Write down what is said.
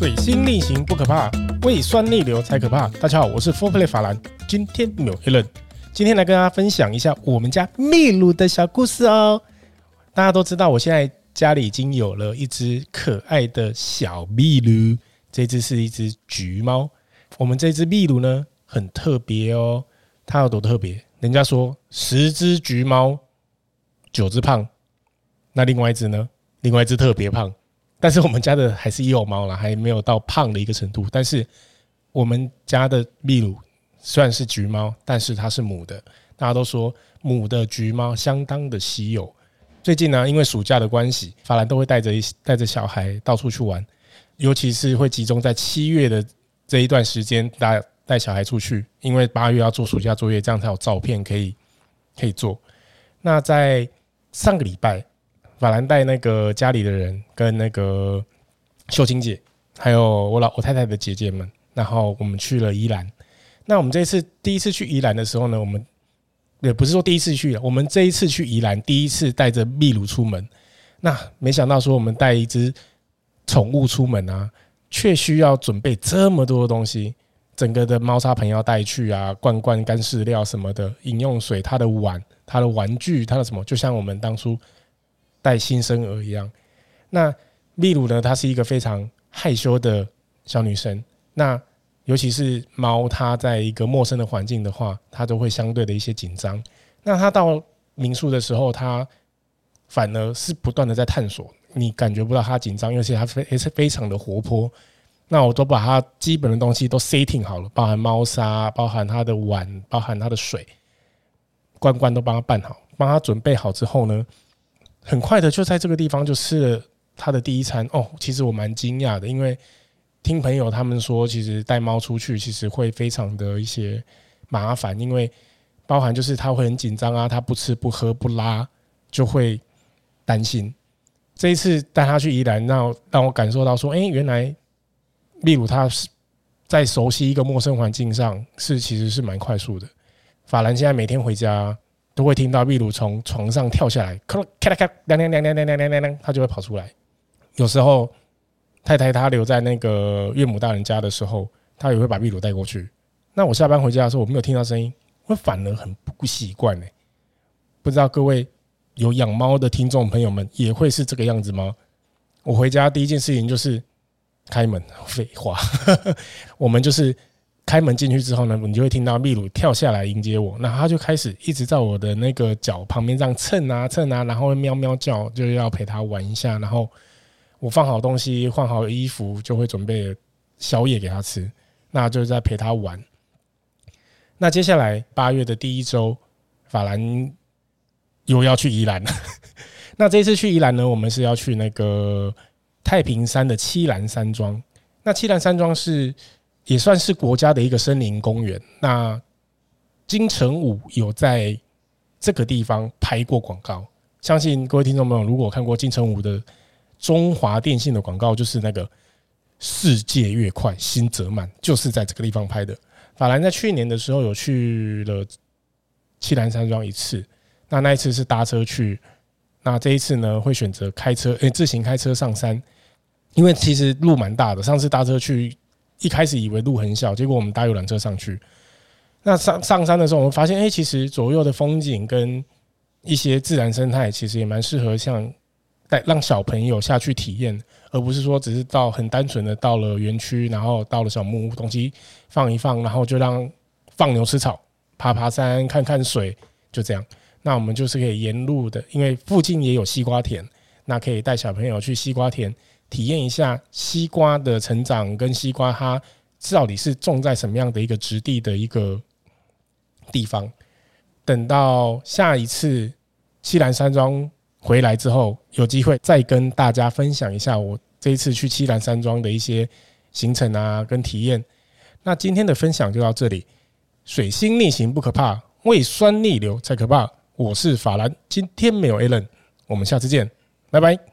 水星逆行不可怕，胃酸逆流才可怕。大家好，我是 Four Play 法兰，今天没有 Allen，今天来跟大家分享一下我们家秘鲁的小故事哦。大家都知道，我现在家里已经有了一只可爱的小秘鲁，这只是一只橘猫。我们这只秘鲁呢，很特别哦。它有多特别？人家说十只橘猫，九只胖，那另外一只呢？另外一只特别胖。但是我们家的还是幼猫啦，还没有到胖的一个程度。但是我们家的秘鲁虽然是橘猫，但是它是母的。大家都说母的橘猫相当的稀有。最近呢，因为暑假的关系，法兰都会带着一带着小孩到处去玩，尤其是会集中在七月的这一段时间带带小孩出去，因为八月要做暑假作业，这样才有照片可以可以做。那在上个礼拜。法兰带那个家里的人跟那个秀清姐，还有我老我太太的姐姐们，然后我们去了宜兰。那我们这次第一次去宜兰的时候呢，我们也不是说第一次去，我们这一次去宜兰第一次带着秘鲁出门。那没想到说我们带一只宠物出门啊，却需要准备这么多的东西，整个的猫砂盆要带去啊，罐罐干饲料什么的，饮用水、它的碗、它的玩具、它的什么，就像我们当初。带新生儿一样，那秘鲁呢？她是一个非常害羞的小女生。那尤其是猫，它在一个陌生的环境的话，它都会相对的一些紧张。那它到民宿的时候，它反而是不断的在探索，你感觉不到它紧张，而且它非也是非常的活泼。那我都把它基本的东西都 setting 好了，包含猫砂，包含它的碗，包含它的水，罐罐都帮它办好，帮它准备好之后呢，很快的就在这个地方就吃了他的第一餐哦，其实我蛮惊讶的，因为听朋友他们说，其实带猫出去其实会非常的一些麻烦，因为包含就是他会很紧张啊，他不吃不喝不拉就会担心。这一次带他去宜兰，让让我感受到说，哎，原来秘鲁他是在熟悉一个陌生环境上是其实是蛮快速的。法兰现在每天回家。都会听到秘鲁从床上跳下来，咔咔咔，亮亮亮亮亮亮亮亮，他就会跑出来。有时候太太她留在那个岳母大人家的时候，她也会把秘鲁带过去。那我下班回家的时候，我没有听到声音，我反而很不习惯呢。不知道各位有养猫的听众朋友们也会是这个样子吗？我回家第一件事情就是开门，废话，我们就是。开门进去之后呢，你就会听到秘鲁跳下来迎接我，那他就开始一直在我的那个脚旁边这样蹭啊蹭啊，然后喵喵叫，就要陪他玩一下。然后我放好东西，换好衣服，就会准备宵夜给他吃，那就在陪他玩。那接下来八月的第一周，法兰又要去宜兰。那这次去宜兰呢，我们是要去那个太平山的七兰山庄。那七兰山庄是。也算是国家的一个森林公园。那金城武有在这个地方拍过广告，相信各位听众朋友如果看过金城武的中华电信的广告，就是那个“世界越快，心则慢”，就是在这个地方拍的。法兰在去年的时候有去了七兰山庄一次，那那一次是搭车去，那这一次呢会选择开车，诶，自行开车上山，因为其实路蛮大的。上次搭车去。一开始以为路很小，结果我们搭游览车上去。那上上山的时候，我们发现，哎，其实左右的风景跟一些自然生态，其实也蛮适合像带让小朋友下去体验，而不是说只是到很单纯的到了园区，然后到了小木屋，东西放一放，然后就让放牛吃草、爬爬山、看看水，就这样。那我们就是可以沿路的，因为附近也有西瓜田，那可以带小朋友去西瓜田。体验一下西瓜的成长，跟西瓜它到底是种在什么样的一个质地的一个地方。等到下一次栖兰山庄回来之后，有机会再跟大家分享一下我这一次去栖兰山庄的一些行程啊，跟体验。那今天的分享就到这里。水星逆行不可怕，胃酸逆流才可怕。我是法兰，今天没有 Allen，我们下次见，拜拜。